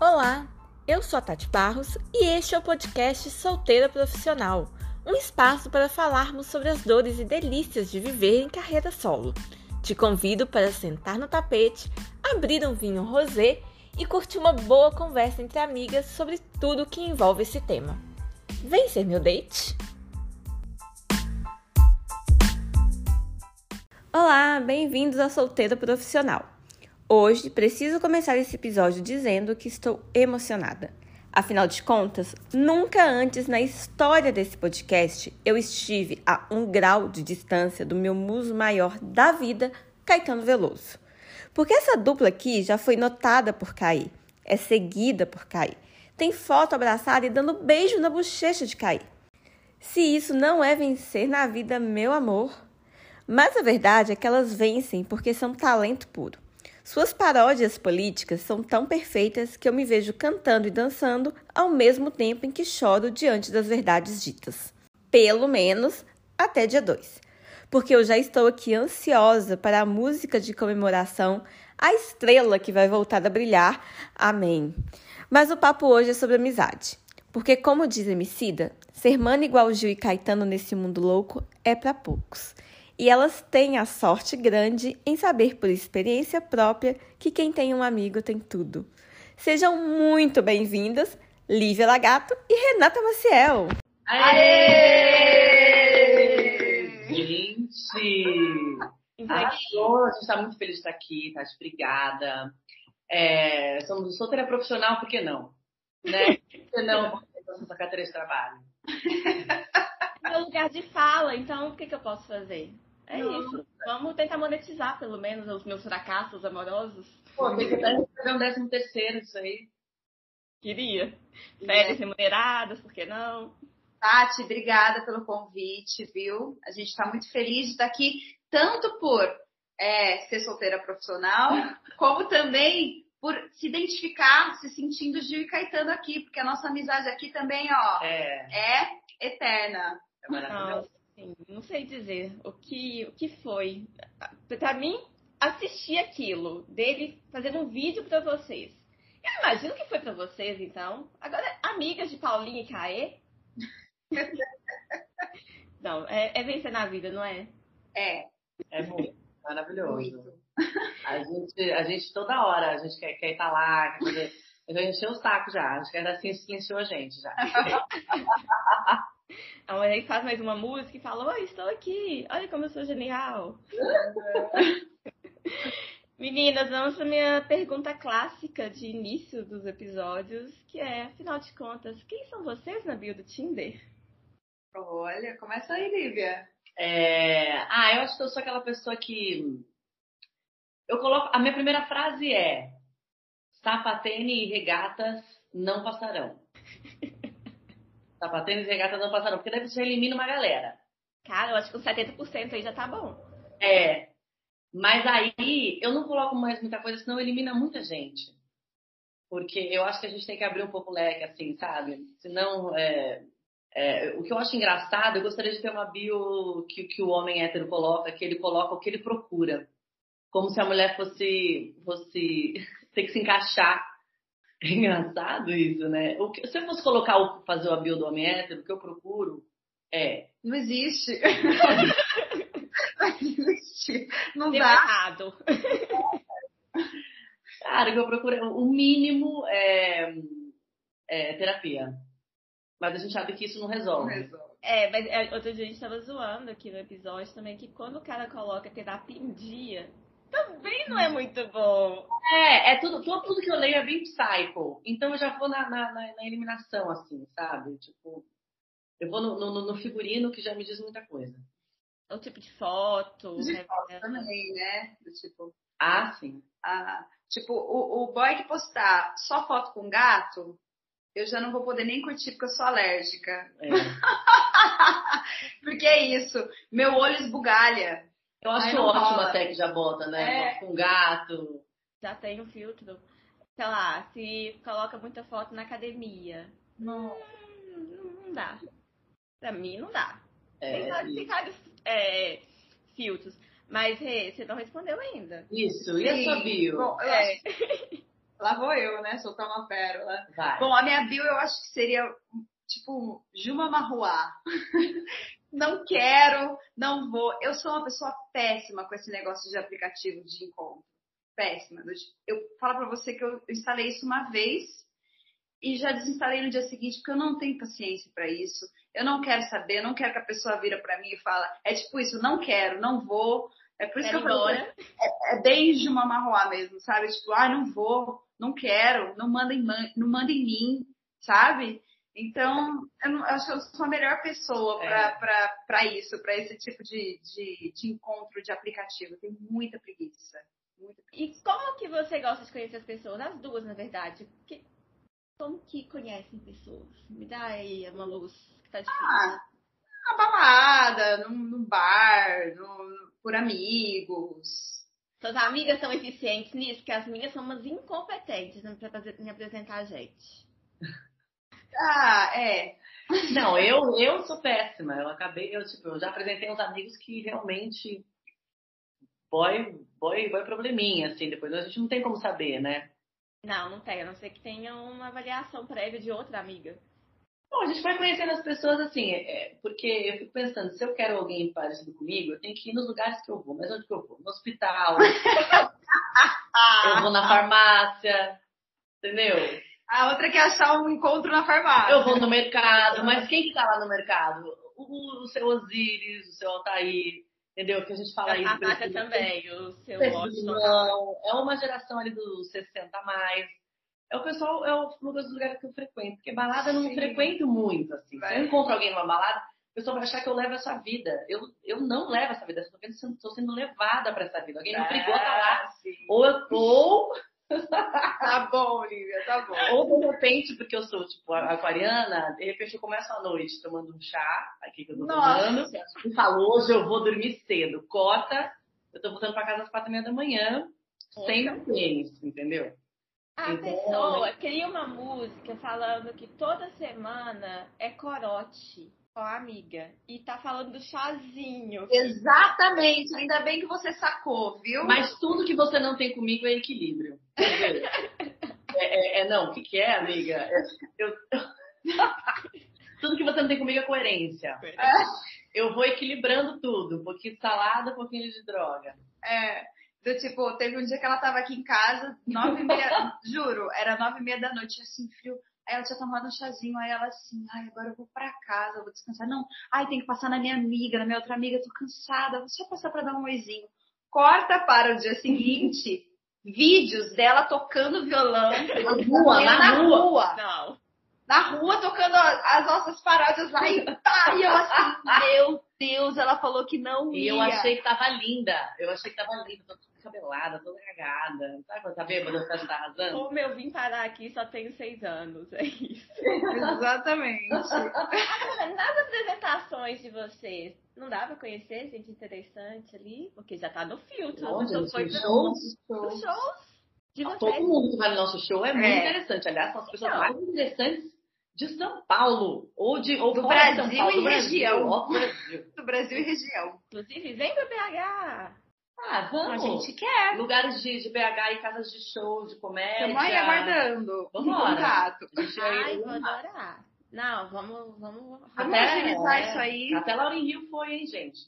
Olá, eu sou a Tati Barros e este é o podcast Solteira Profissional, um espaço para falarmos sobre as dores e delícias de viver em carreira solo. Te convido para sentar no tapete, abrir um vinho rosé e curtir uma boa conversa entre amigas sobre tudo que envolve esse tema. Vem ser meu date? Olá, bem-vindos ao Solteira Profissional. Hoje preciso começar esse episódio dizendo que estou emocionada. Afinal de contas, nunca antes na história desse podcast eu estive a um grau de distância do meu muso maior da vida, Caetano Veloso. Porque essa dupla aqui já foi notada por Caí, é seguida por Caí, tem foto abraçada e dando beijo na bochecha de Caí. Se isso não é vencer na vida, meu amor. Mas a verdade é que elas vencem porque são talento puro. Suas paródias políticas são tão perfeitas que eu me vejo cantando e dançando ao mesmo tempo em que choro diante das verdades ditas. Pelo menos até dia 2. Porque eu já estou aqui ansiosa para a música de comemoração, a estrela que vai voltar a brilhar. Amém. Mas o papo hoje é sobre amizade. Porque, como diz Emicida, ser mano igual Gil e Caetano nesse mundo louco é para poucos e elas têm a sorte grande em saber por experiência própria que quem tem um amigo tem tudo. Sejam muito bem-vindas, Lívia Lagato e Renata Maciel. Aê! Gente! Arrasou, a gente está muito feliz de estar aqui, Tati, obrigada. É, somos solteira profissional, por que não? Né? Por que não? Nossa carteira de trabalho. Meu lugar de fala, então o que, que eu posso fazer? É Não. isso. Vamos tentar monetizar, pelo menos, os meus fracassos amorosos. Pô, tem que um décimo terceiro isso aí. Queria. Férias é. remuneradas, por que não? Tati, obrigada pelo convite, viu? A gente está muito feliz de estar aqui, tanto por é, ser solteira profissional, como também por se identificar, se sentindo Gil e Caetano aqui, porque a nossa amizade aqui também, ó, é, é eterna. É maravilhoso assim, não sei dizer o que, o que foi. Para mim, assistir aquilo, dele fazendo um vídeo para vocês. Eu imagino que foi para vocês, então. Agora, amigas de Paulinha e Caê. não, é, é, vencer na vida, não é? É. É muito maravilhoso. Muito. A gente, a gente toda hora, a gente quer, quer estar lá, quer fazer. Eu já encheu o saco já. Acho que ainda assim silenciou a gente já. A mulher faz mais uma música e fala: Oi, estou aqui, olha como eu sou genial. Meninas, vamos para minha pergunta clássica de início dos episódios, que é, afinal de contas, quem são vocês na bio do Tinder? Olha, começa aí, Lívia. É... Ah, eu acho que eu sou aquela pessoa que. Eu coloco. A minha primeira frase é: sapatene e regatas não passarão. Sapatênis e regata não passaram, porque daí você elimina uma galera. Cara, eu acho que os 70% aí já tá bom. É. Mas aí eu não coloco mais muita coisa, senão elimina muita gente. Porque eu acho que a gente tem que abrir um pouco o leque, assim, sabe? Senão, é, é, o que eu acho engraçado, eu gostaria de ter uma bio que, que o homem hétero coloca, que ele coloca o que ele procura. Como se a mulher fosse, fosse ter que se encaixar é engraçado isso, né? O que, se eu fosse colocar o, fazer o hétero, o que eu procuro é. Não existe. Não existe. Não Deu dá. errado. Cara, o que eu procuro, o mínimo é, é, terapia. Mas a gente sabe que isso não resolve. Não resolve. É, mas é, outro dia a gente tava zoando aqui no episódio também que quando o cara coloca terapia em dia, também não é muito bom. É, é tudo, tudo, tudo que eu leio é bem psycho. Então eu já vou na, na, na eliminação, assim, sabe? Tipo, eu vou no, no, no, figurino que já me diz muita coisa. O tipo de foto. De né? foto também, né? Do tipo. Ah, sim. Ah, tipo, o, o boy que postar só foto com gato, eu já não vou poder nem curtir porque eu sou alérgica. É. porque é isso, meu olho esbugalha. Eu acho ótimo rola. até que já bota, né? É. Com gato. Já tem o um filtro. Sei lá, se coloca muita foto na academia. Não, hum, não dá. Pra mim não dá. É, tem, vários, tem vários é, filtros. Mas, Rê, você não respondeu ainda. Isso, e a sua bio? Bom, eu, é. acho, Lá vou eu, né? Soltar uma pérola. Vai. Bom, a minha bio eu acho que seria tipo Juma Marruá. Não quero, não vou. Eu sou uma pessoa péssima com esse negócio de aplicativo de encontro. Péssima. Eu falo pra você que eu instalei isso uma vez e já desinstalei no dia seguinte porque eu não tenho paciência para isso. Eu não quero saber, eu não quero que a pessoa vira para mim e fala, é tipo isso, não quero, não vou. É por isso Quero que eu falo, embora. é, é bem de uma marroá mesmo, sabe? Tipo, ah, não vou, não quero, não manda em, não manda em mim, sabe? Então, eu, não- eu acho que eu sou a melhor pessoa É. para isso, para esse tipo de, de, de encontro de aplicativo. Eu tenho muita preguiça. Muita E como que você gosta de conhecer as pessoas? As duas, na verdade. Que- como que conhecem pessoas? Me dá aí uma luz que tá difícil. Ah, na balada, num, num bar, num- por amigos. Suas amigas são eficientes nisso, que as minhas são umas incompetentes em pra- em apresentar a gente. Ah, é. Não, eu, eu sou péssima. Eu acabei, eu, tipo, eu já apresentei uns amigos que realmente boy, boy, boy probleminha, assim, depois a gente não tem como saber, né? Não, não tem, a não ser que tenha uma avaliação prévia de outra amiga. Bom, a gente vai conhecendo as pessoas assim, é, porque eu fico pensando, se eu quero alguém parecido comigo, eu tenho que ir nos lugares que eu vou. Mas onde que eu vou? No hospital, eu vou na farmácia, entendeu? A outra quer achar um encontro na farmácia. Eu vou no mercado, mas quem que tá lá no mercado? O, o seu Osiris, o seu Altair, entendeu? Que a gente fala a aí. do Natália também, o seu não, É uma geração ali dos 60 a mais. É o pessoal, é o lugar dos lugares que eu frequento. Porque balada eu não frequento muito, assim. Se Vai. eu encontro alguém numa balada, o pessoal vai achar que eu levo essa vida. Eu, eu não levo essa vida, eu estou sendo, tô sendo levada pra essa vida. Alguém me obrigou a estar lá. Ah, sim. Ou eu ou, Tá bom, Lívia, tá bom. ou de repente, porque eu sou tipo aquariana, de repente eu começo a noite tomando um chá, aqui que eu tô tomando, Nossa. e falo, hoje eu vou dormir cedo. Cota, eu tô voltando pra casa às quatro e meia da manhã, sem meu tênis, entendeu? A Então, pessoa cria uma música falando que toda semana é corote com a amiga. E tá falando do chazinho. Exatamente. Ainda bem que você sacou, viu? Mas tudo que você não tem comigo é equilíbrio. É, é- é- não, o que, que é, amiga? É- eu- tudo que você não tem comigo é coerência. Eu vou equilibrando tudo. Um pouquinho de salada, um pouquinho de droga. É, do tipo, teve um dia que ela tava aqui em casa, nove e meia, juro, era nove e meia da noite, assim, frio. Aí ela tinha tomado um chazinho, aí ela assim, ai, agora eu vou pra casa, eu vou descansar. Não, ai, tem que passar na minha amiga, na minha outra amiga, eu tô cansada, vou só passar pra dar um oizinho. Corta para o dia seguinte, vídeos dela tocando violão. Na rua, na na rua. rua. Não. Na rua, tocando as nossas paródias lá e pá, e eu assim, meu Deus, ela falou que não E ia. eu achei que tava linda. Eu achei que tava linda. Cabelada, toda cagada. Sabe quando tá bêbada, você tá arrasando? Como eu vim parar aqui, só tenho seis anos. É isso. Exatamente. Agora, nas apresentações de vocês, não dá pra conhecer gente interessante ali? Porque já tá no filtro. Não Nos foi shows? Os shows de Todo vocês. mundo que vai no nosso show é muito É. interessante. Aliás, são as pessoas Não. mais interessantes de São Paulo. Ou, de, ou Do Brasil Paulo, e do Brasil. região. Brasil. Do Brasil e região. Inclusive, vem pro BH. Ah, A vamos. gente quer. Lugares de, de BH e casas de show, de comédia. Estamos aí aguardando um Vambora. contato. A Ai, vou adorar. Não, vamos, vamos. Vamos Até- agilizar é. isso aí. Até Lauren Hill foi, hein, gente?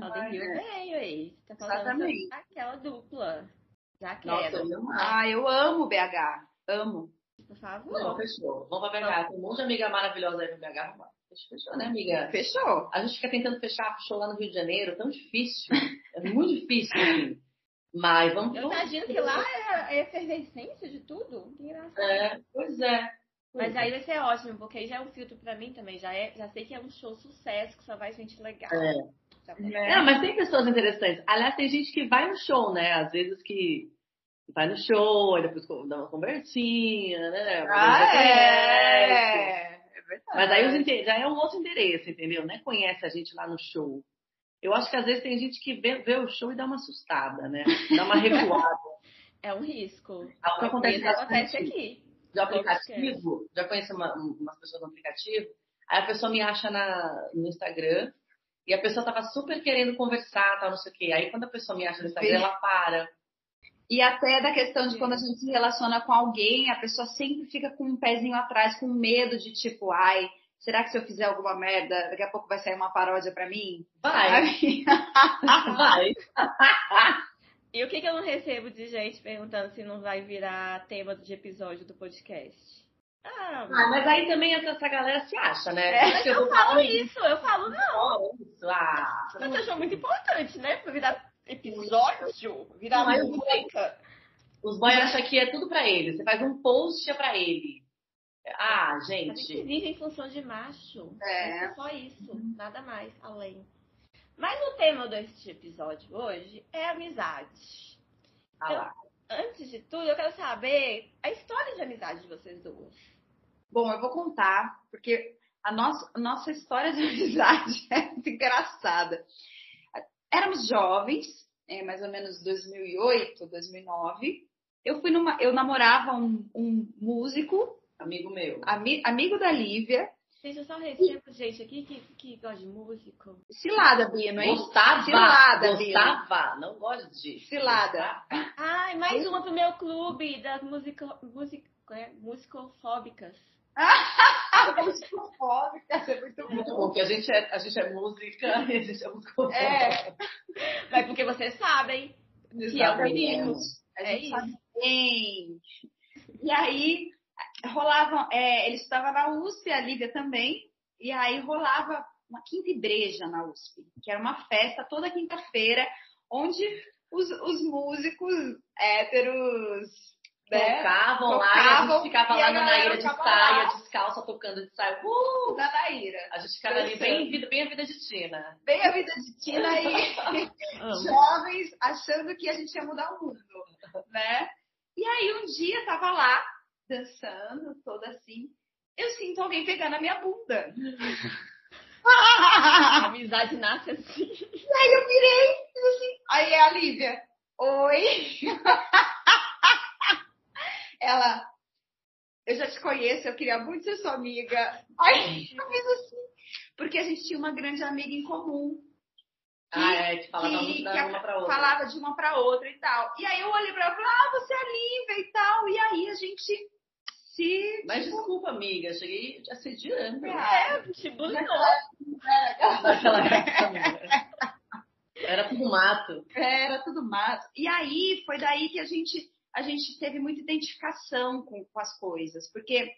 A Rio né? veio aí. Tá falando Exatamente. aquela dupla. Já Nossa, quero, eu ia amar. Ah, eu amo BH. Amo. por favor. Não, fechou. Vamos pra BH. Tem um monte de amiga maravilhosa aí pra BH. Vamos lá. Fechou, fechou, né, amiga? Fechou. A gente fica tentando fechar show lá no Rio de Janeiro, tão difícil. É muito difícil, assim. Mas vamos. Eu imagino que lá é, é efervescência de tudo. Que engraçado. É, pois é. Mas aí vai ser ótimo, porque aí já é um filtro pra mim também. Já, é, já sei que é um show sucesso, que só vai gente legal. É. É. Mas tem pessoas interessantes. Aliás, tem gente que vai no show, né? Às vezes que vai no show, aí depois dá uma conversinha, né? Ah, é. É verdade. Mas aí já é um outro interesse, entendeu? Não é conhece a gente lá no show. Eu acho que às vezes tem gente que vê, vê o show e dá uma assustada, né? Dá uma recuada. É um risco. Algo que acontece acontece aqui. de aplicativo, já conheço uma- umas pessoas no aplicativo, aí a pessoa me acha na, no Instagram e a pessoa tava super querendo conversar, tal, não sei o quê. Aí quando a pessoa me acha no Instagram, Sim. ela para. E até da questão de quando a gente se relaciona com alguém, a pessoa sempre fica com um pezinho atrás, com medo de tipo, ai, será que se eu fizer alguma merda, daqui a pouco vai sair uma paródia pra mim? Vai. vai. e o que, que eu não recebo de gente perguntando se não vai virar tema de episódio do podcast? Ah, ah, mas aí também essa galera se acha, né? É, eu, eu falo isso, eu falo não. Isso, ah. Mas eu acho muito importante, né? Pra virar episódio, virar música. Os boys acham que é tudo pra ele. Você faz um post é pra ele. Ah, gente. A gente vive em função de macho. É. é só isso, nada mais além. Mas o tema deste episódio hoje é amizade. Ah lá. Então, antes de tudo, eu quero saber a história de amizade de vocês duas. Bom, eu vou contar, porque a nossa, a nossa história de amizade é muito engraçada. Éramos jovens, é, mais ou menos 2008, 2009. Eu fui numa, eu namorava um, um músico, amigo meu, ami, amigo da Lívia. Eu só recebo gente aqui que, que gosta de músico. Cilada, Bia, não é? Gostava, Cilada, gostava, não gosto de. Cilada. Ai, mais uma pro meu clube das musico, music, é, musicofóbicas. musicofóbica, é muito bom. Muito bom, porque a gente é, a gente é música e a gente é musicofóbica. É. Mas porque vocês sabem que é o perigo. É isso. Bem. E aí, rolava, é, ele estudava na USP, a Lívia também, e aí rolava uma quinta igreja na USP, que era uma festa toda quinta-feira, onde os, os músicos héteros né? Tocavam, lá e a gente ficava lá na Naíra de saia, lá. descalça, tocando de saia. Uh! Da Naíra. A gente ficava ali bem, bem a vida de Tina. Bem a vida de Tina e jovens achando que a gente ia mudar o mundo, né? E aí um dia tava lá, dançando, toda assim, eu sinto alguém pegar na minha bunda. a amizade nasce assim. E aí eu virei, assim, aí é a Lívia, oi. ela, eu já te conheço, eu queria muito ser sua amiga. Aí eu fiz assim, porque a gente tinha uma grande amiga em comum. Que, ah, é, que falava que, muito da uma pra outra. Falava de uma pra outra e tal. E aí eu olhei pra ela e falei, ah, você é Lívia e tal. E aí a gente se. Mas tipo... desculpa, amiga, cheguei assediando. É, te bulinou. Naquela época, Era tudo mato. É, era tudo mato. E aí, foi daí que a gente a gente teve muita identificação com, com as coisas, porque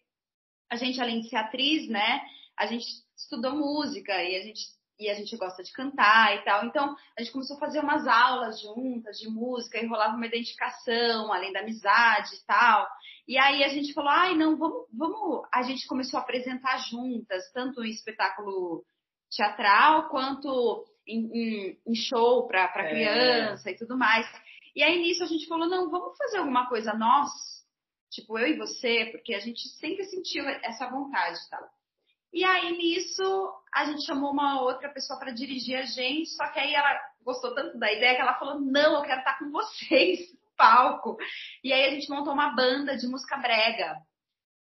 a gente, além de ser atriz, né, a gente estudou música e a gente e a gente gosta de cantar e tal. Então, a gente começou a fazer umas aulas juntas de música e rolava uma identificação, além da amizade e tal. E aí a gente falou: ai, não, vamos, vamos. A gente começou a apresentar juntas, tanto em espetáculo teatral quanto em, em, em show para é. criança e tudo mais. E aí nisso a gente falou, não, vamos fazer alguma coisa nós, tipo eu e você, porque a gente sempre sentiu essa vontade e tal. E aí nisso a gente chamou uma outra pessoa para dirigir a gente, só que aí ela gostou tanto da ideia que ela falou, não, eu quero estar com vocês no palco. E aí a gente montou uma banda de música brega,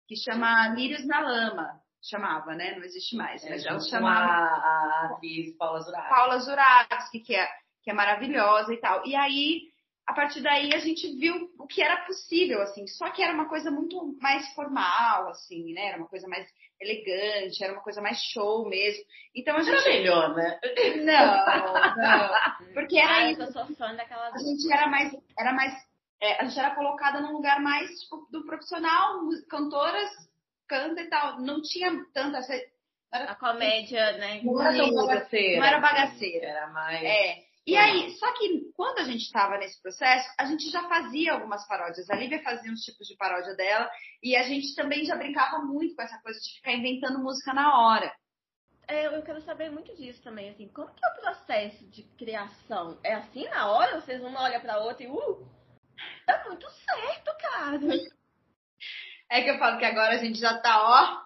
que chama Lírios na Lama chamava, né? Não existe mais. É, mas ela chamava a, a atriz Paula Zuravski. Paula Zuravski, que é, que é maravilhosa e tal. E aí a partir daí a gente viu o que era possível, assim, só que era uma coisa muito mais formal, assim, né? Era uma coisa mais elegante, era uma coisa mais show mesmo. Então a gente. Era melhor, né? Não, não. Porque era ah, isso. Eu sou fã daquela. A gente era mais. Era mais é, a gente era colocada num lugar mais tipo, do profissional, cantoras canta e tal. Não tinha tanta essa. Era, a comédia, né? Não era tão bagaceira. Não era bagaceira. Era mais. É. E aí, só que quando a gente estava nesse processo, a gente já fazia algumas paródias. A Lívia fazia uns tipos de paródia dela e a gente também já brincava muito com essa coisa de ficar inventando música na hora. É, eu quero saber muito disso também, assim, como que é o processo de criação? É assim na hora? Vocês uma olha pra outra e, uh, tá muito certo, cara. É que eu falo que agora a gente já tá, ó,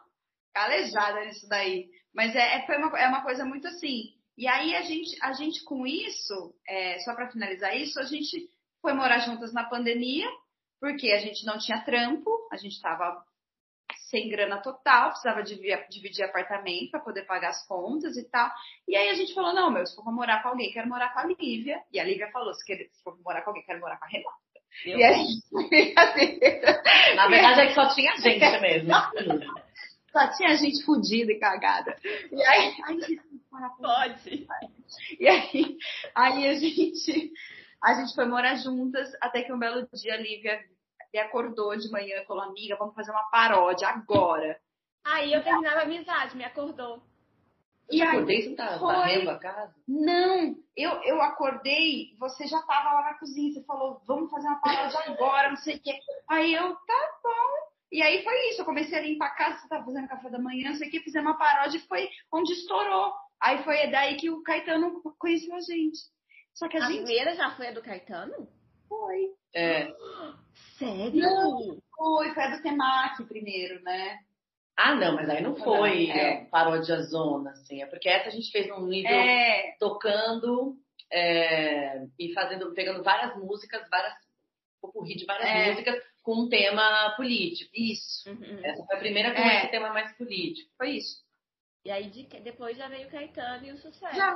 calejada nisso daí. Mas é, é, foi uma, é uma coisa muito assim, e aí a gente, a gente com isso, é, só para finalizar isso, a gente foi morar juntas na pandemia, porque a gente não tinha trampo, a gente estava sem grana total, precisava dividir, dividir apartamento para poder pagar as contas e tal. E aí a gente falou, não, meu, se for morar com alguém, quero morar com a Lívia. E a Lívia falou, se, quer, se for morar com alguém, quero morar com a Renata. Eu e aí. Na verdade é que só tinha gente mesmo. Só tinha gente fodida e cagada. E aí, aí pode. E aí, aí a gente a gente foi morar juntas até que um belo dia a Lívia acordou de manhã e falou: Amiga, vamos fazer uma paródia agora. Aí eu terminava a amizade, me acordou. E aí, acordei, você tá foi... varrendo a casa? Não, eu, eu acordei, você já tava lá na cozinha, você falou, vamos fazer uma paródia agora, não sei o quê. Aí eu, tá bom. E aí foi isso, eu comecei a limpar a casa, você tava fazendo café da manhã, não sei o quê, fizemos uma paródia e foi onde estourou. Aí foi daí que o Caetano conheceu a gente. Só que a, a gente... primeira já foi a do Caetano? Foi. É. Sério? Não, foi, foi a do Temaki primeiro, né? Ah, não, mas aí não foi é. paródia zona, assim. É porque essa a gente fez num nível é. tocando é, e fazendo, pegando várias músicas, várias popurri de várias é. músicas com um tema político. Isso. Uhum. Essa foi a primeira com é. esse tema mais político. Foi isso. E aí de, depois já veio o Caetano e o sucesso. Já.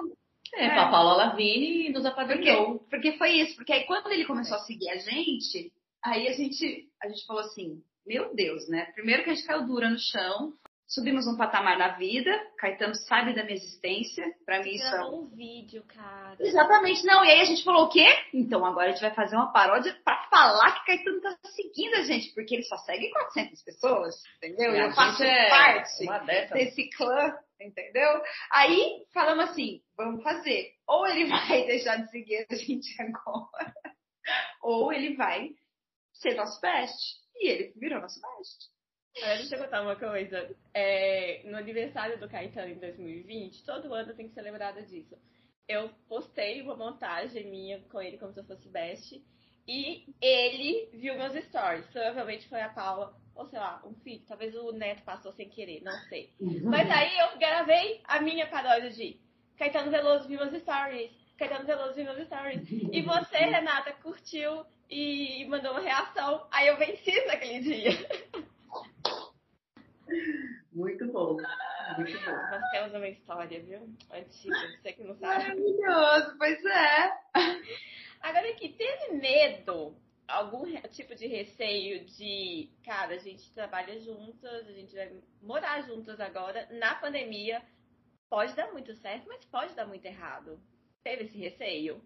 É, é. a Paula Lavigne nos apadrinhou. Porque, porque foi isso, porque aí quando ele começou a seguir a gente, aí a gente, a gente falou assim, meu Deus, né? Primeiro que a gente caiu dura no chão, subimos um patamar na vida, Caetano sabe da minha existência, para mim isso é um vídeo, cara. Exatamente, não, e aí a gente falou o quê? Então agora a gente vai fazer uma paródia para falar que Caetano tá seguindo a gente, porque ele só segue 400 pessoas, entendeu? E eu faço é parte desse clã, entendeu? Aí falamos assim, vamos fazer. Ou ele vai deixar de seguir a gente agora, ou ele vai ser nosso best. E ele virou nosso best. Deixa eu contar uma coisa. É, no aniversário do Caetano em 2020, todo ano tem que ser lembrada disso. Eu postei uma montagem minha com ele como se eu fosse best. E ele viu meus stories. Provavelmente foi a Paula, ou sei lá, um filho. Talvez o neto passou sem querer, não sei. Uhum. Mas aí eu gravei a minha paródia de Caetano Veloso viu meus stories. Caetano Veloso viu meus stories. E você, Renata, curtiu e mandou uma reação. Aí eu venci naquele dia. Muito bom. Muito bom. Nós temos uma história, viu? Antiga, você que não sabe. Maravilhoso, pois é. Agora aqui, teve medo, algum tipo de receio de, cara, a gente trabalha juntas, a gente vai morar juntas agora, na pandemia, pode dar muito certo, mas pode dar muito errado. Teve esse receio?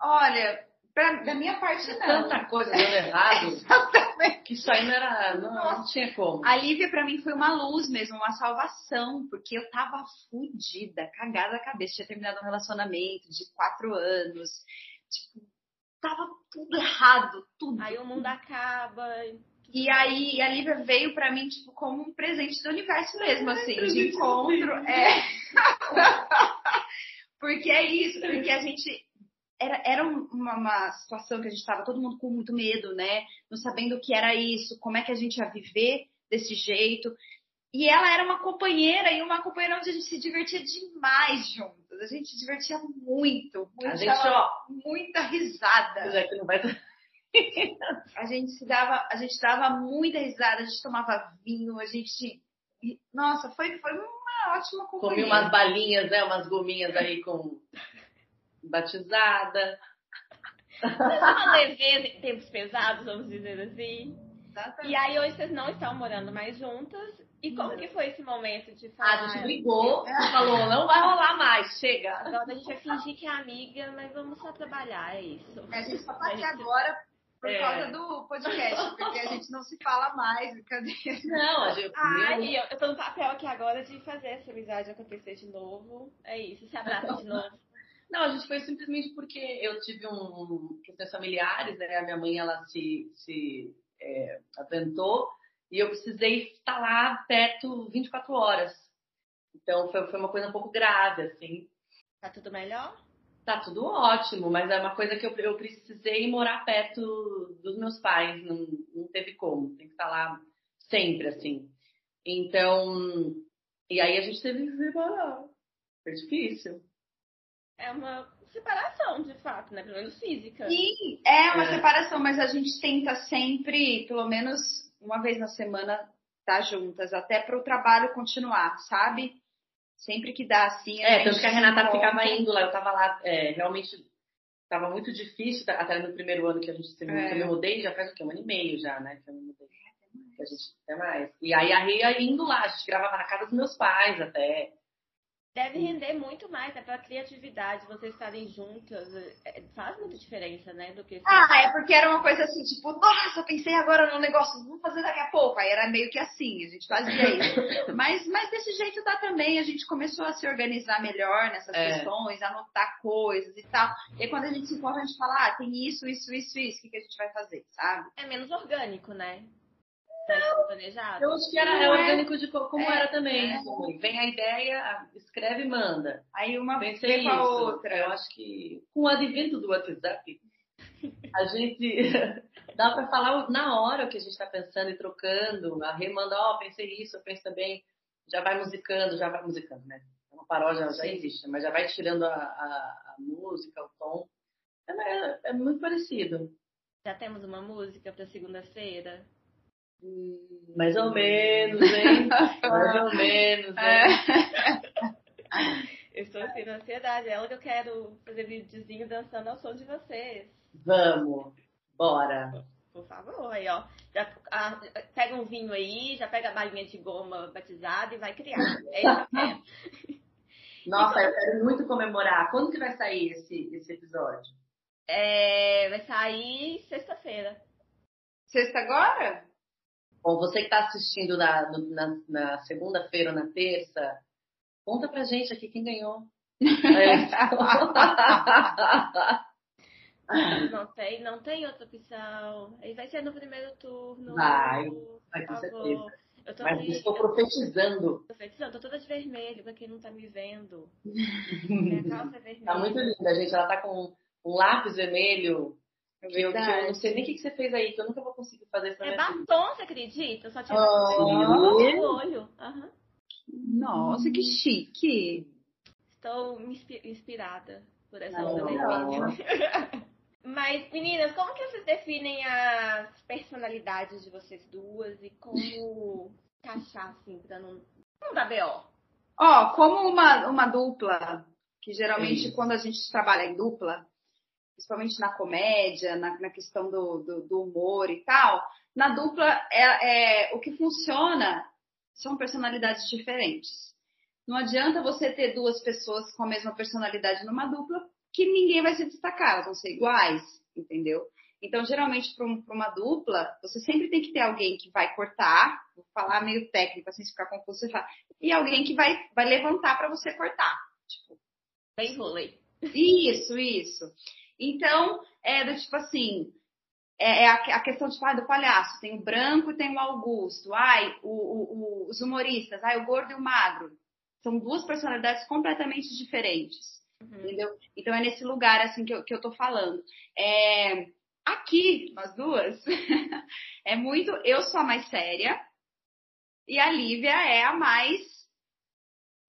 Olha, Pra, da minha parte, não. Tanta coisa dando errado. Exatamente. Que isso aí não era. Não, não tinha como. A Lívia, pra mim, foi uma luz mesmo, uma salvação, porque eu tava fodida, cagada na cabeça. Tinha terminado um relacionamento de quatro anos. Tipo, tava tudo errado, tudo. Aí o mundo acaba. E aí a Lívia veio pra mim, tipo, como um presente do universo mesmo, assim, de encontro. É. porque é isso, porque a gente era, era uma, uma, situação que a gente estava todo mundo com muito medo, né? Não sabendo o que era isso, como é que a gente ia viver desse jeito. E ela era uma companheira e uma companheira onde a gente se divertia demais juntas. A gente se divertia muito, muito a gente, ó, muita risada. É que não vai... a gente se dava, a gente dava muita risada, a gente tomava vinho, a gente nossa, foi, foi uma ótima companhia. Comi umas balinhas, né? Umas gominhas aí com batizada. uma leveza em tempos pesados, vamos dizer assim. Exatamente. E aí hoje vocês não estão morando mais juntas. E como não. que foi esse momento de falar? A gente brigou, falou, não vai rolar mais, chega. Agora a gente vai fingir que é amiga, mas vamos só trabalhar, é isso. A gente só tá aqui gente... agora por é. causa do podcast, porque a gente não se fala mais, brincadeira. Não, a gente. Ai, eu, eu tô no papel aqui agora de fazer essa amizade acontecer de novo. É isso, se abraça de novo. Não, a gente foi simplesmente porque eu tive um questões familiares, né? A minha mãe ela se, se é, aventou e eu precisei estar lá perto 24 horas. Então foi, foi uma coisa um pouco grave, assim. Tá tudo melhor? Tá tudo ótimo, mas é uma coisa que eu, eu precisei morar perto dos meus pais, não, não teve como, tem que estar lá sempre, assim. Então, e aí a gente teve que se separar. Foi difícil é uma separação, de fato, né? Pelo menos física. Sim, é uma é. separação, mas a gente tenta sempre, pelo menos uma vez na semana, estar tá juntas, até para o trabalho continuar, sabe? Sempre que dá assim. É, tanto que a Renata ficava indo lá, eu tava lá, é, realmente tava muito difícil, até no primeiro ano que a gente se É. que eu me mudei, já faz o quê? Um ano e meio já, né? Que eu me mudei. Que a gente até mais. E aí a Ria indo lá, a gente gravava na casa dos meus pais até. Deve render muito mais, né? Pra criatividade, vocês estarem juntas. é, Faz muita diferença, né? Do que. Ah, é porque era uma coisa assim, tipo, nossa, pensei agora num negócio, vamos fazer daqui a pouco. Aí era meio que assim, a gente fazia isso. mas, mas desse jeito dá também, a gente começou a se organizar melhor nessas É. questões, anotar coisas e tal. E aí quando a gente se encontra, a gente fala, ah, tem isso, isso, isso, isso, o que, que a gente vai fazer, sabe? É menos orgânico, né? Não. Planejado. Eu acho que era é é. orgânico de co- como É, era também. é. Vem a ideia, escreve e manda. Aí uma Pensei vem com a outra. Eu acho que com o advento do WhatsApp, a gente dá para falar na hora o que a gente está pensando e trocando. A Rê manda, ó, pensei isso, eu penso também. Já vai musicando, já vai musicando, né? É Uma paródia já existe, mas já vai tirando a, a- a música, o tom. É, é- é muito parecido. Já temos uma música pra segunda-feira. Mais ou menos, hein? Mais ou menos, É. hein? Eu estou assim na ansiedade. É ela que eu quero fazer videozinho dançando ao som de vocês. Vamos, bora. Por favor, aí, ó. Já, ah, pega um vinho aí, já pega a balinha de goma batizada e vai criar. É isso que eu quero. Nossa, eu quero muito comemorar. Quando que vai sair esse, esse episódio? É, vai sair sexta-feira. Sexta agora? Bom, você que está assistindo na, na, na segunda-feira ou na terça, conta pra gente aqui quem ganhou. É. Não tem, não tem outra opção. Aí vai ser no primeiro turno. Vai, vai, com certeza. Eu tô Mas aqui, estou profetizando. profetizando, tô toda de vermelho, pra quem não tá me vendo. Minha calça é vermelha. Tá muito linda, gente. Ela tá com um lápis vermelho. Eu, eu não sei nem o que, que você fez aí, que eu nunca vou conseguir fazer isso na É minha vida. batom, você acredita? Eu só tinha Ah. no olho. Aham. Nossa, que chique. Estou inspirada por essa onda vermelha. Mas, meninas, como que vocês definem as personalidades de vocês duas e como encaixar, assim, pra não, não dar B.O.? Ó, como uma, uma dupla, que geralmente quando a gente trabalha em dupla, principalmente na comédia, na, na questão do, do, do humor e tal, na dupla é, é- o que funciona são personalidades diferentes. Não adianta você ter duas pessoas com a mesma personalidade numa dupla que ninguém vai se destacar, elas vão ser iguais, entendeu? Então, geralmente, para uma dupla, você sempre tem que ter alguém que vai cortar, vou falar meio técnico, assim, se ficar confuso, você fala, e alguém que vai, vai levantar para você cortar. Tipo, Bem rolê. isso, isso. Então, é do tipo assim, é, é a, questão tipo, ah, do palhaço, tem o branco e tem o Augusto, ai, o, o- o- os humoristas, ai, o gordo e o magro. São duas personalidades completamente diferentes. Uhum. Entendeu? Então é nesse lugar assim que eu, que eu tô falando. É, aqui, nós duas, é muito. Eu sou a mais séria e a Lívia é a mais.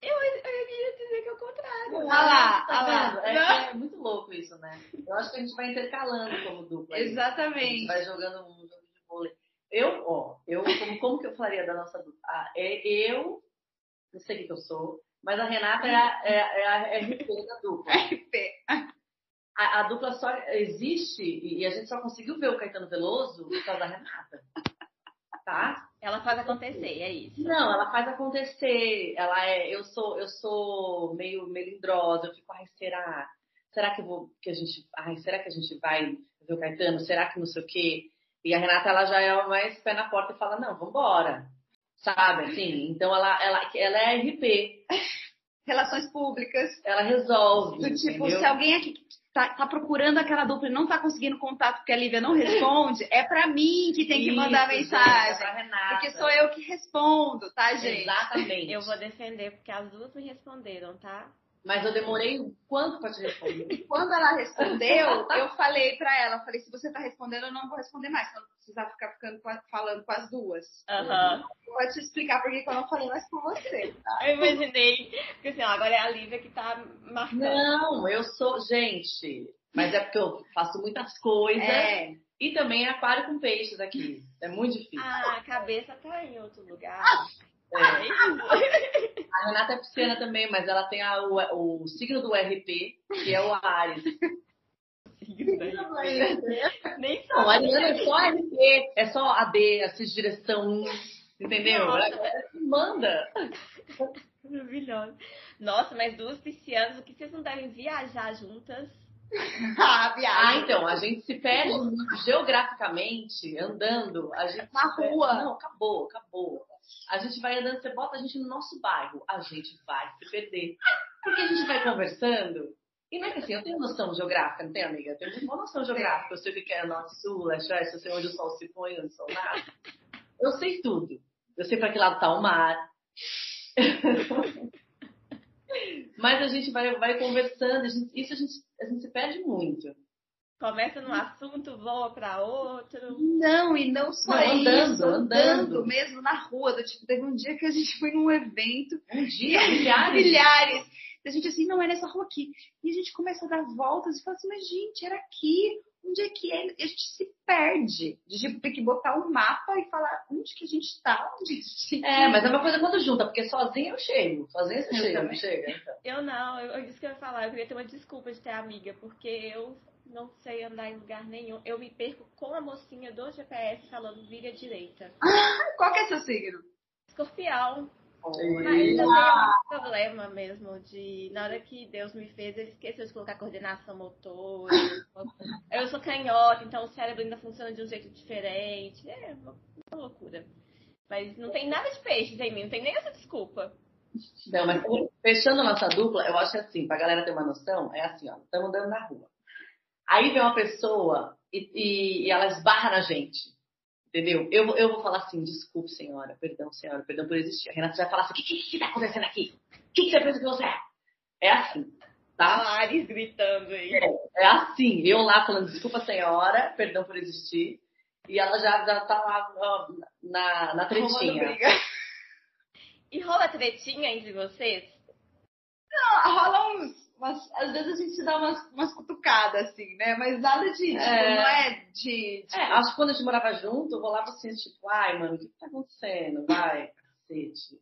Eu, eu queria dizer que é o contrário. Ah lá, Tá ah lá. vendo? É, é muito louco isso, né? Eu acho que a gente vai intercalando como dupla. aí. A gente Exatamente. vai jogando um jogo de vôlei. Eu, ó, eu, como, como que eu falaria da nossa dupla? Ah, é, eu, não sei o que eu sou, mas a Renata é a, é, a- é a RP da dupla. A, a dupla só existe e a gente só conseguiu ver o Caetano Veloso por causa da Renata. Tá? Ela faz acontecer, é isso. Não, ela faz acontecer. Ela é, eu sou, eu sou meio melindrosa. Eu fico, ai, será? Será que eu vou, que a gente, ai, será que a gente vai ver o Caetano? Será que não sei o quê? E a Renata, ela já é mais pé na porta e fala, não, vambora. Sabe, assim? Então ela, ela, ela é RP. Relações públicas. Ela resolve. Do tipo, entendeu? se alguém aqui tá, tá procurando aquela dupla e não tá conseguindo contato porque a Lívia não responde, é pra mim que tem que mandar Isso, mensagem. é pra Renata. Porque sou eu que respondo, tá, gente? Exatamente. Eu vou defender, porque as duas me responderam, tá? Mas eu demorei um quanto pra te responder? Quando ela respondeu, eu falei pra ela, eu falei, se você tá respondendo, eu não vou responder mais, não precisar ficar ficando com a- falando com as duas. Aham. Eu vou te explicar por que eu não falei mais com você, tá? Eu imaginei. Porque assim, ó, agora é a Lívia que tá marcando. Não, eu sou. Gente, mas é porque eu faço muitas coisas. É, E também é aquário com peixes aqui. É muito difícil. Ah, a cabeça tá em outro lugar. É. É. A Renata é pisciana também, mas ela tem a- o, o signo do RP, que é o Ares. Nem só. Não, Ariana é só RP, é só AD, assiste direção, entendeu? Nossa. Manda. Maravilhosa. Nossa, mas duas piscianas, o que vocês não devem viajar juntas? ah, ah, então, a gente se perde geograficamente, andando, a gente na rua. Não, acabou, acabou. A gente vai andando, você bota a gente no nosso bairro, a gente vai se perder. Porque a gente vai conversando. E não é que assim, eu tenho noção geográfica, não tenho, amiga? Eu tenho uma noção geográfica. Eu sei o que é norte, sul, leste, oeste, eu sei onde o sol se põe, onde o sol nasce. Eu sei tudo. Eu sei para que lado tá o mar. Mas a gente vai, vai conversando, a gente, isso a gente, a gente se perde muito. Começa num assunto, voa para outro. Não, e não só não, andando, isso, andando, andando, mesmo na rua. Do, tipo, teve um dia que a gente foi num evento. Um dia? Milhares? milhares. E a gente assim, não é nessa rua aqui. E a gente começa a dar voltas e fala assim, mas gente, era aqui. Onde é que é? A gente se perde. De tipo, ter que botar um mapa e falar onde que a gente está, onde a gente É, mas é uma coisa quando junta, porque sozinha eu chego. Sozinha você eu chega, não chega. Então. Eu não, eu, eu disse que eu ia falar, eu queria ter uma desculpa de ter amiga, porque eu não sei andar em lugar nenhum. Eu me perco com a mocinha do GPS falando vira direita. Qual que é seu signo? Escorpião. Mas eu tenho um problema mesmo de na hora que Deus me fez, ele esqueceu de colocar coordenação motor. eu sou canhota, então o cérebro ainda funciona de um jeito diferente. É uma, uma loucura. Mas não tem nada de peixes em mim, não tem nem essa desculpa. Não, mas fechando a nossa dupla, eu acho assim, pra galera ter uma noção, é assim, ó, estamos andando na rua. Aí vem uma pessoa e, e, e ela esbarra na gente. Entendeu? Eu, eu vou falar assim, desculpe, senhora, perdão, senhora, perdão por existir. A Renata vai falar assim, o que, que, que tá acontecendo aqui? O que, que você pensa que você é? É assim, tá? Lares gritando aí. É, é, assim, eu lá falando, desculpa, senhora, perdão por existir. E ela já, já tá lá ó, na, na tretinha. E rola tretinha entre vocês? Não, rola uns mas às vezes a gente se dá umas, umas cutucadas, assim, né? Mas nada de, tipo, é... não é de. Tipo... É, acho que quando a gente morava junto, rolava assim, tipo, ai, mano, o que, que tá acontecendo? Vai, cacete.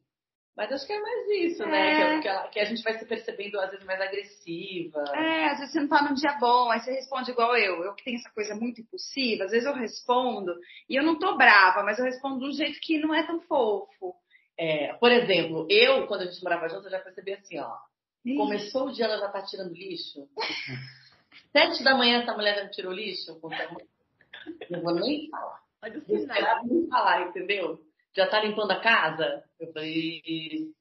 Mas acho que é mais isso, né? é... né? Que, que, que, a gente vai se percebendo, às vezes, mais agressiva. É, às vezes você não tá num dia bom, aí você responde igual eu. Eu que tenho essa coisa muito impulsiva, às vezes eu respondo e eu não tô brava, mas eu respondo de um jeito que não é tão fofo. É, por exemplo, eu, quando a gente morava junto, eu já percebi assim, ó Começou o dia, ela já tá tirando lixo. Sete da manhã, essa mulher já tirou lixo. Não vou nem falar. Pode esperar nem falar, entendeu? Já tá limpando a casa? Eu falei.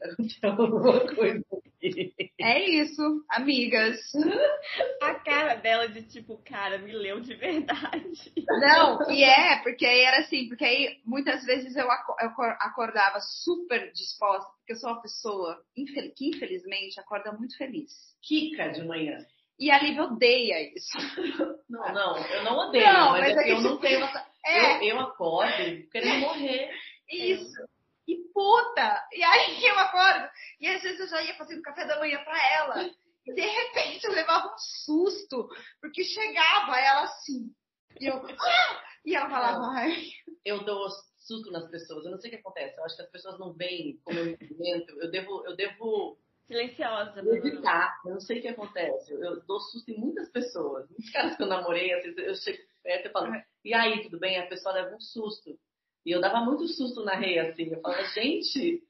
alguma coisa É isso, amigas. A cara dela de tipo, cara, me leu de verdade. Não, e é, porque aí era assim, porque aí muitas vezes eu acordava super disposta, porque eu sou uma pessoa que infelizmente acorda muito feliz. Kika de manhã. E a Lívia odeia isso. Não, não, eu não odeio, não, mas, mas é, é que eu não tenho essa... É. Eu, eu acordo querendo morrer. Isso puta! E aí eu acordo, e às vezes eu já ia fazendo café da manhã pra ela, e de repente eu levava um susto, porque chegava ela assim, e eu, ah! e ela falava, ai. Eu dou susto nas pessoas, eu não sei o que acontece, eu acho que as pessoas não veem como eu movimento, eu devo, eu devo silenciosa. Evitar, eu não sei o que acontece. Eu, dou susto em muitas pessoas. Muitos caras que eu namorei, às vezes eu chego perto e falo, e aí, tudo bem? A pessoa leva um susto. E eu dava muito susto na rei, assim. Eu falava, gente,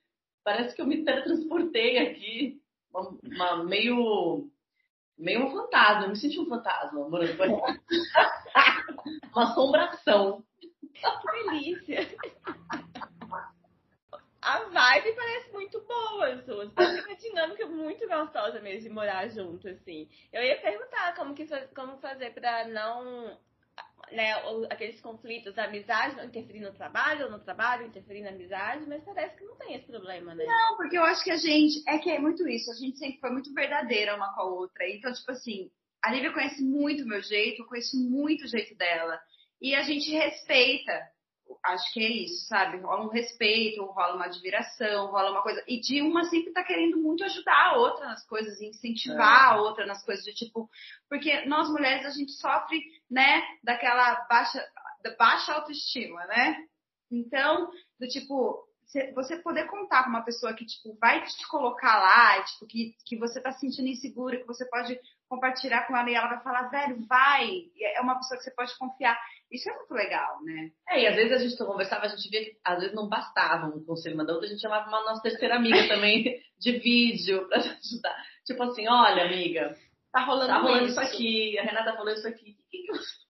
parece que eu me teletransportei aqui. Uma, uma, meio. Meio um fantasma. Eu me senti um fantasma morando com Uma assombração. Que delícia. A vibe parece muito boa, as duas. Parece uma dinâmica muito gostosa mesmo de morar junto, assim. Eu ia perguntar como, que, como fazer pra não né, aqueles conflitos da amizade não interferir no trabalho, ou no trabalho interferir na amizade, mas parece que não tem esse problema, né? Não, porque eu acho que a gente, é que é muito isso, a gente sempre foi muito verdadeira uma com a outra. Então, tipo assim, a Lívia conhece muito o meu jeito, eu conheço muito o jeito dela. E a gente respeita acho que é isso, sabe? Rola um respeito, rola uma admiração, rola uma coisa. E de uma sempre tá querendo muito ajudar a outra nas coisas, incentivar é. a outra nas coisas, de tipo. Porque nós mulheres a gente sofre, né, daquela baixa, da baixa autoestima, né? Então, do tipo, você poder contar com uma pessoa que, tipo, vai te colocar lá, tipo, que, que você tá se sentindo insegura, que você pode compartilhar com ela e ela vai falar, velho, vai. É uma pessoa que você pode confiar. Isso é muito legal, né? É, e às vezes a gente conversava, a gente via que às vezes não bastava um conselho uma da outra, a gente chamava uma nossa terceira amiga também de vídeo pra ajudar. Tipo assim, olha, amiga, tá rolando, tá rolando isso. isso aqui, a Renata falou isso aqui. O que, que você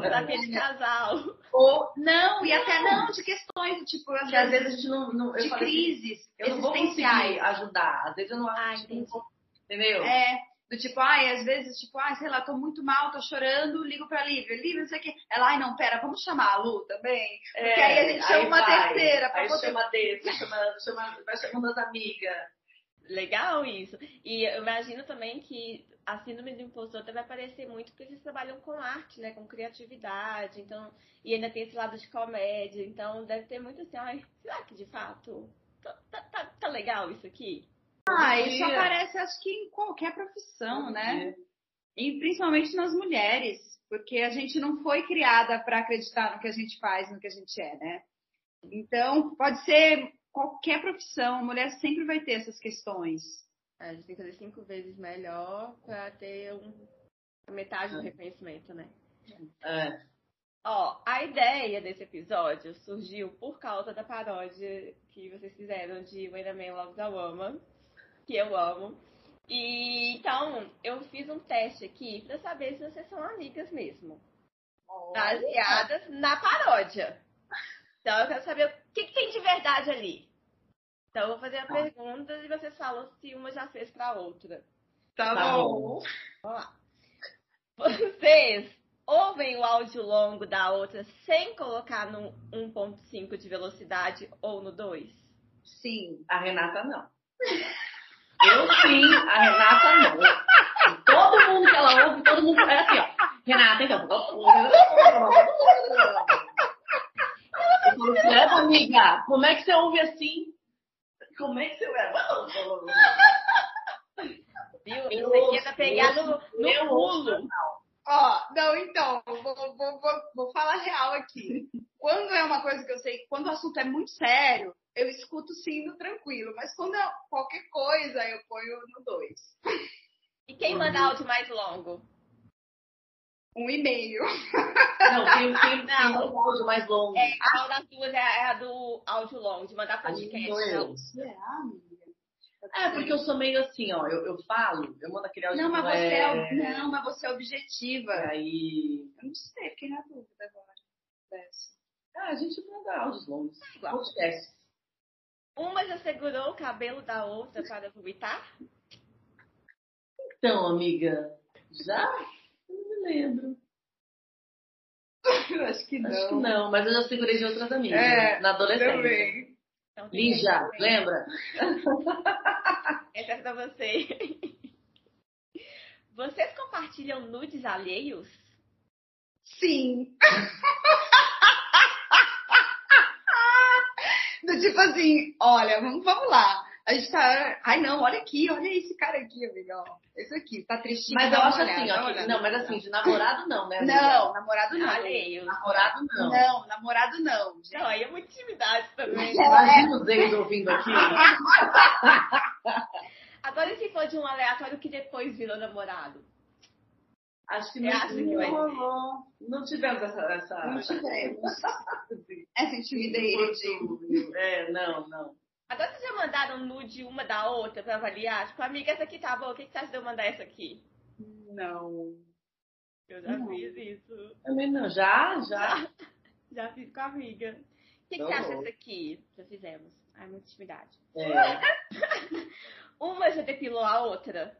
Daquele casal. Ou, não, e até não, de questões, tipo, às às vezes a gente não. não eu de falei assim, crises eu não vou conseguir ajudar. Às vezes eu não Ah, acho. que não entendi. entendeu? É, do tipo, ai, às vezes, tipo, ai, sei lá, tô muito mal, tô chorando, ligo pra Lívia. Lívia, não sei o quê. Ela, ai, não, pera, vamos chamar a Lu também? Porque aí a gente chama uma É, vai, terceira pra aí poder... chama desse, chama, chama, vai chamando as amigas. Legal isso. E eu imagino também que a síndrome do impostor vai aparecer muito porque vocês trabalham com arte, né? Com criatividade. Então, e ainda tem esse lado de comédia. Então deve ter muito assim, ai, será que de fato tá, tá, tá- tá legal isso aqui? Ah, isso aparece, acho que em qualquer profissão, né? E principalmente nas mulheres, porque a gente não foi criada para acreditar no que a gente faz, no que a gente é, né? Então, pode ser qualquer profissão, a mulher sempre vai ter essas questões. É, a gente tem que fazer cinco vezes melhor pra ter um, a metade do É. reconhecimento, né? É. Ó, a ideia desse episódio surgiu por causa da paródia que vocês fizeram de When a Man Loves a Woman, que eu amo. E então, eu fiz um teste aqui pra saber se vocês são amigas mesmo. Baseadas na paródia. Então, eu quero saber o que, que tem de verdade ali. Então, eu vou fazer a pergunta e vocês falam se uma já fez pra outra. Tá, Tá bom. Vamos lá. Vocês ouvem o áudio longo da outra sem colocar no 1.5 de velocidade ou no 2? Sim. A Renata não. Eu sim, a Renata não. Todo mundo que ela ouve, todo mundo é assim, ó. Renata, então. Eu falo, credo, amiga, como é que você ouve assim? Como é que você Viu? Eu Isso aqui é pra pegar no, no pulo. Ó, não, então, vou, vou, vou, vou falar real aqui. Quando é uma coisa que eu sei, quando o assunto é muito sério, eu escuto sim no tranquilo, mas quando é qualquer coisa, eu ponho no dois. E quem manda áudio mais longo? Um e meio. Não, tem, tem, tem Não. um áudio mais longo. É, qual das duas é, é a do áudio longo, de mandar podcast? eu. Não. Amiga? É, porque eu sou meio assim, ó. Eu, eu falo, eu mando aquele áudio Não, mas você é, é... não, mas você é objetiva. Aí... Eu não sei, fiquei na dúvida agora. dessa. Ah, a gente manda áudios longos. Igual. Podcast. Uma já segurou o cabelo da outra para vomitar? Então, amiga, já? Não me lembro. Eu acho que não. Acho que não, mas eu já segurei de outras amigas. É, na adolescência. Também. Então, Lígia, lembra? Essa é pra você. Vocês compartilham nudes alheios? Sim. Do tipo assim, olha, vamos, vamos lá. A gente tá. Ai, não, olha aqui, olha esse cara aqui, amiga. Ó. Esse aqui, tá tristinho. Mas eu acho olhada, assim, ó. que- não, mas assim, de namorado não, né? amiga? Não, namorado não. Alheios. Namorado não. Não, namorado não. gente. Não, aí é muita intimidade também. Imagina os ex ouvindo aqui. Agora, e se for de um aleatório que depois virou namorado? Acho que não, acha que não, não tivemos essa. essa... Não tivemos. Essa intimidade. É, não, não. Agora vocês já mandaram nude uma da outra pra avaliar? Tipo, amiga, essa aqui tá boa, o que, que você acha de eu mandar essa aqui? Não. Eu já Não. fiz isso. Também não. Já, já. Já fiz com a amiga. O que, que você acha bom. dessa aqui? Já fizemos. Ai, muita intimidade. É, Uma já depilou a outra?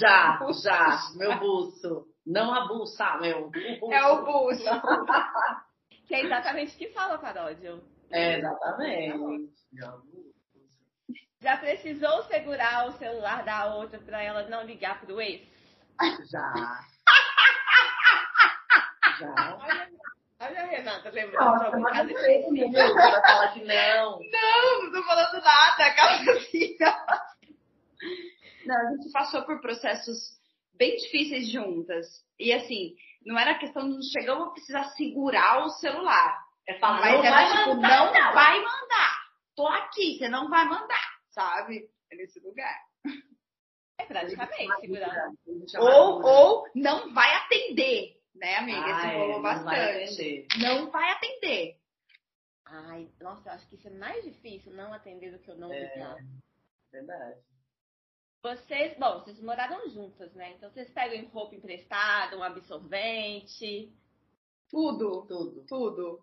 já, já. Meu buço. Não a buça, meu. O buço. É o buço. Que é exatamente o que fala a paródia. É, exatamente. Já precisou segurar o celular da outra pra ela não ligar pro ex? Já. Já. Olha, olha a Renata lembrando de Nossa, algum mas caso não sei específico. mesmo. Vai falar que não. Não, não tô falando nada, aquela assim. Não, a gente passou por processos bem difíceis juntas. E assim, não era questão de não chegar a precisar segurar o celular. É falar, Mas não era vai tipo, mandar, não vai mandar. Tô aqui, você não vai mandar, sabe? É nesse lugar. É praticamente segurar. Ou, ou não vai atender, né, amiga? Esse Ah, é, rolou não vai bastante. atender. Não vai atender. Ai, nossa, eu acho que isso é mais difícil não atender do que eu não É. ligar. Verdade. Vocês, bom, vocês moraram juntas, né? Então vocês pegam roupa emprestada, um absorvente. Tudo. Tudo. Tudo.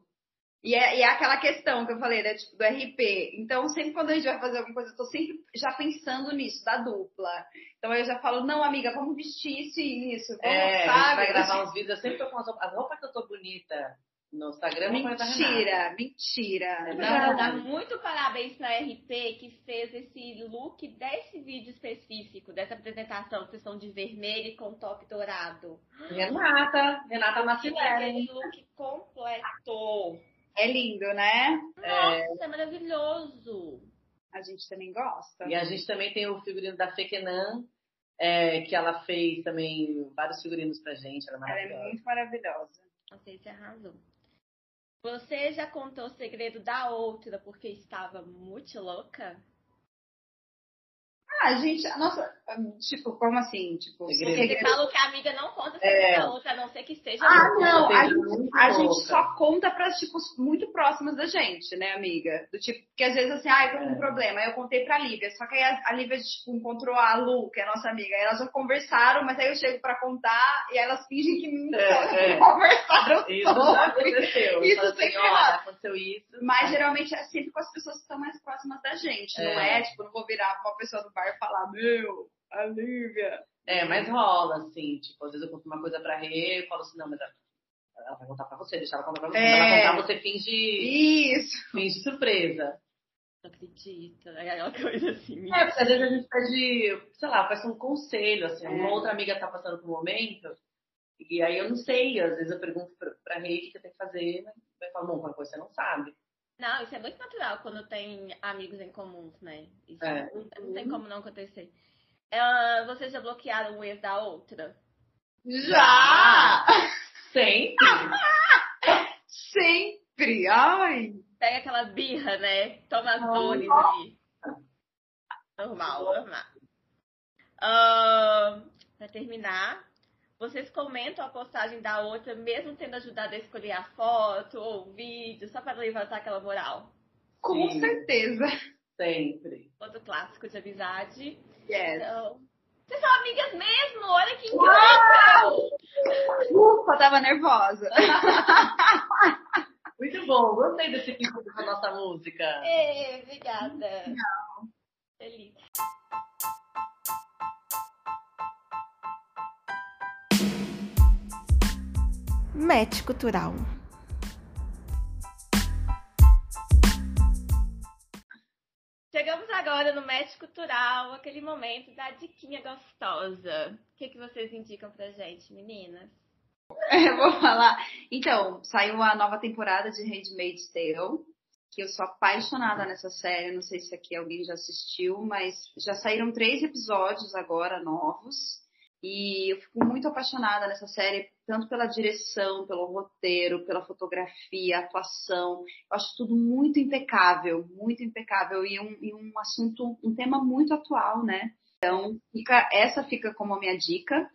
E é, e é aquela questão que eu falei, né? Tipo, do RP. Então, sempre quando a gente vai fazer alguma coisa, eu tô sempre já pensando nisso, da dupla. Então eu já falo, não, amiga, vamos vestir isso e isso. Vamos, É, a gente sabe? vai gravar uns vídeos. Eu sempre tô com as roupas, as roupas que eu tô bonita no Instagram. é da Renata. Mentira, mentira. É Eu Não, quero dar muito parabéns pra RP que fez esse look desse vídeo específico, dessa apresentação, que vocês estão de vermelho e com top dourado. Renata, Renata Macilera. Aquele look completo. É lindo, né? Nossa, é maravilhoso. A gente também gosta. E a gente também tem o figurino da Fekenan, é, que ela fez também vários figurinos pra gente. Ela é Ela é muito maravilhosa. Não sei se arrasou. Você já contou o segredo da outra porque estava muito louca? Ah, a gente, nossa, tipo, como assim? Tipo, Segredo. Você fala que a amiga não conta É. da outra, a não ser que esteja Ah, louca. não, a gente, a gente só conta para tipo, muito próximas da gente, né, amiga? Do tipo, porque às vezes assim, ah, eu tô com um É. problema. Aí eu contei pra Lívia, só que aí a, a Lívia, tipo, encontrou a Lu, que é a nossa amiga. Aí elas já conversaram, mas aí eu chego pra contar e aí elas fingem que não É, é. conversaram Isso sobre. aconteceu. Isso Fala assim, sempre ó, rola. aconteceu isso. Mas geralmente é sempre com as pessoas que estão mais próximas da gente, não É. é? Tipo, não vou virar pra uma pessoa do bar e falar, meu, a Lívia. É, mas rola, assim, tipo, às vezes eu conto uma coisa pra Rê, eu falo assim, não, mas ela ela vai contar pra você, deixa ela contar pra você. É. Quando ela contar, você finge, Isso. finge surpresa. Não acredita. É aquela coisa assim. É, porque às vezes a gente pede, sei lá, faz um conselho, assim, É. uma outra amiga tá passando por um momento, e aí eu não sei, às vezes eu pergunto pra, pra Rê o que eu tenho que fazer, mas vai falar, bom, qualquer coisa você não sabe. Não, isso é muito natural quando tem amigos em comuns, né? Isso É. não, não tem como não acontecer. Ah, vocês já bloquearam o ex da outra? Já! Sempre. Sempre! Ai! Pega aquela birra, né? Toma as dores ali. Normal, normal. Ah, pra terminar, vocês comentam a postagem da outra, mesmo tendo ajudado a escolher a foto ou o vídeo, só pra levantar aquela moral. Com Sim. certeza. Sempre. Outro clássico de amizade. Yes. Então, vocês são amigas mesmo? Olha que incrível! Ufa, tava nervosa. Muito bom, gostei desse tipo da nossa música. Ê, obrigada. Feliz. Match Cultural. Chegamos agora no Match Cultural, aquele momento da diquinha gostosa. O que, que vocês indicam pra gente, meninas? Eu vou falar. Então, saiu a nova temporada de Handmaid's Tale, que eu sou apaixonada nessa série. Não sei se aqui alguém já assistiu, mas já saíram três episódios agora novos. E eu fico muito apaixonada nessa série, tanto pela direção, pelo roteiro, pela fotografia, atuação. Eu acho tudo muito impecável, muito impecável. E um, e um assunto, um tema muito atual, né? Então, fica, essa fica como a minha dica.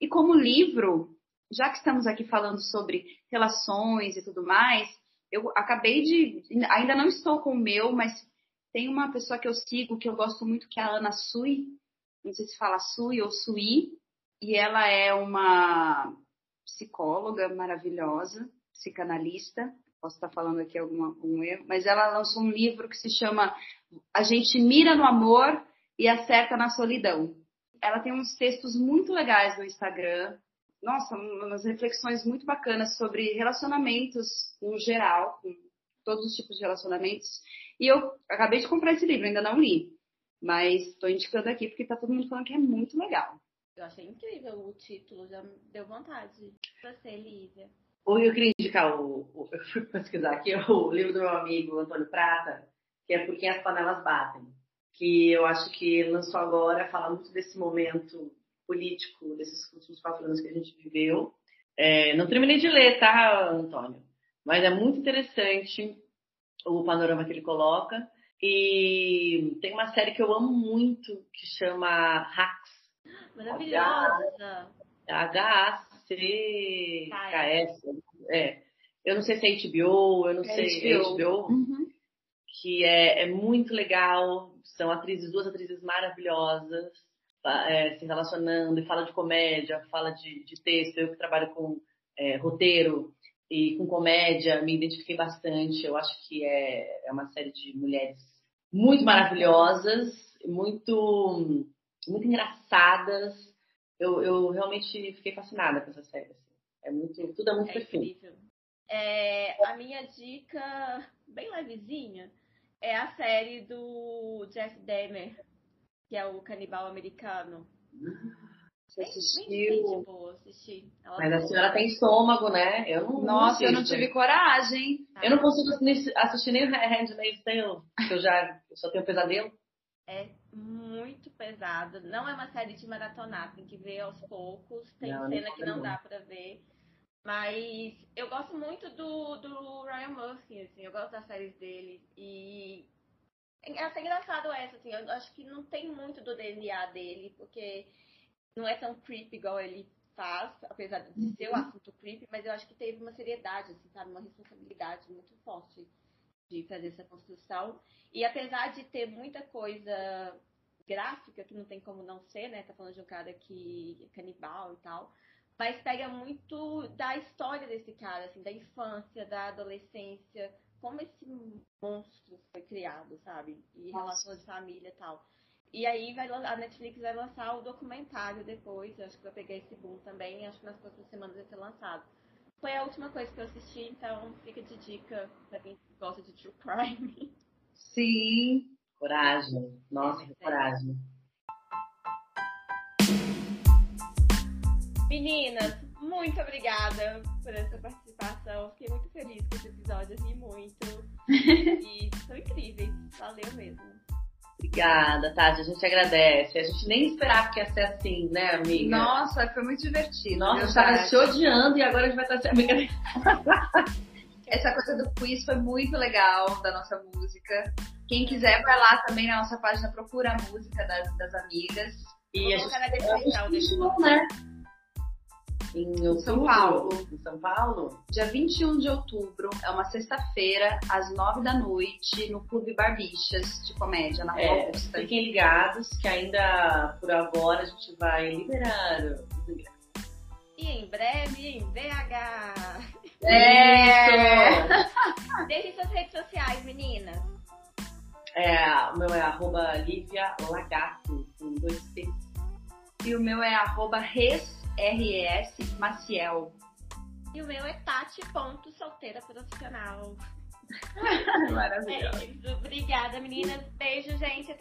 E como livro, já que estamos aqui falando sobre relações e tudo mais, eu acabei de. Ainda não estou com o meu, mas tem uma pessoa que eu sigo que eu gosto muito, que é a Ana Sui. Não sei se fala Sui ou Sui. E ela é uma psicóloga maravilhosa, psicanalista. Posso estar falando aqui alguma, algum erro, mas ela lançou um livro que se chama A gente mira no amor e acerta na solidão. Ela tem uns textos muito legais no Instagram, nossa, umas reflexões muito bacanas sobre relacionamentos no geral, com todos os tipos de relacionamentos. E eu acabei de comprar esse livro, ainda não li, mas estou indicando aqui porque tá todo mundo falando que é muito legal. Eu achei incrível o título, já deu vontade. Pra você, Lívia. Eu queria indicar o, o- Eu fui pesquisar aqui o livro do meu amigo Antônio Prata, que é Por Quem as Panelas Batem. Que eu acho que lançou agora, fala muito desse momento político, desses últimos quatro anos que a gente viveu. É, não terminei de ler, tá, Antônio? Mas é muito interessante o panorama que ele coloca. E tem uma série que eu amo muito, que chama Hacks, Maravilhosa. H-A-C-K-S. É. Eu não sei se é HBO, eu não é sei HBO. se é HBO. Uhum. Que é, é muito legal. São atrizes, duas atrizes maravilhosas, é, se relacionando, e fala de comédia, fala de, de texto. Eu que trabalho com é, roteiro e com comédia, me identifiquei bastante. Eu acho que é, é uma série de mulheres muito maravilhosas, muito, muito engraçadas. Eu, eu realmente fiquei fascinada com essa série. Assim. É muito, tudo é muito é perfeito. É, a minha dica, bem levezinha, é a série do Jeff Demer, que é o canibal americano. Você assistiu? Boa, assisti. Mas a senhora tem estômago, né? Eu não, Nossa, não eu não tive coragem. Eu não consigo assistir nem Handmaid's Tale, porque eu já eu só tenho pesadelo. É muito pesado. Não é uma série de maratonar, tem que ver aos poucos. Tem não, cena não que não dá pra ver. Mas eu gosto muito do, do Ryan Murphy, assim, eu gosto das séries dele. E é até engraçado essa, assim, eu acho que não tem muito do DNA dele, porque não é tão creepy igual ele faz, apesar de ser o uhum. assunto creepy, mas eu acho que teve uma seriedade, assim, sabe? Uma responsabilidade muito forte de fazer essa construção. E apesar de ter muita coisa gráfica, que não tem como não ser, né? Tá falando de um cara que é canibal e tal mas pega muito da história desse cara, assim, da infância, da adolescência, como esse monstro foi criado, sabe? E relações de família e tal. E aí vai, a Netflix vai lançar o documentário depois, eu acho que vai pegar esse boom também, acho que nas próximas semanas vai ser lançado. Foi a última coisa que eu assisti, então fica de dica pra quem gosta de true crime. Sim, coragem. Nossa, é, coragem. Meninas, muito obrigada por essa participação. Fiquei muito feliz com esse episódio, ri muito. e são incríveis. Valeu mesmo. Obrigada, Tati. A gente agradece. A gente nem esperava que ia ser assim, né, amiga? Nossa, foi muito divertido. Nossa, eu tava te odiando e agora a gente vai estar se amiga. Essa coisa do quiz foi muito legal da nossa música. Quem quiser vai lá também na nossa página, procura a música das, das amigas. E Vou a gente, na descrição, deixa né? em outubro, São Paulo. Em São Paulo? Dia 21 de outubro, é uma sexta-feira, às nove da noite, no Clube Barbichas de Comédia, na é, Augusta. Fiquem ligados que ainda por agora a gente vai liberar os ingressos. E em breve em BH. É! Deixem suas redes sociais, meninas. É, o meu é arroba Lívia Lagato, com dois T's. E o meu é arroba res RS Maciel. E o meu é Tati ponto solteira profissional. Maravilhoso. É Obrigada, meninas. Beijo, gente.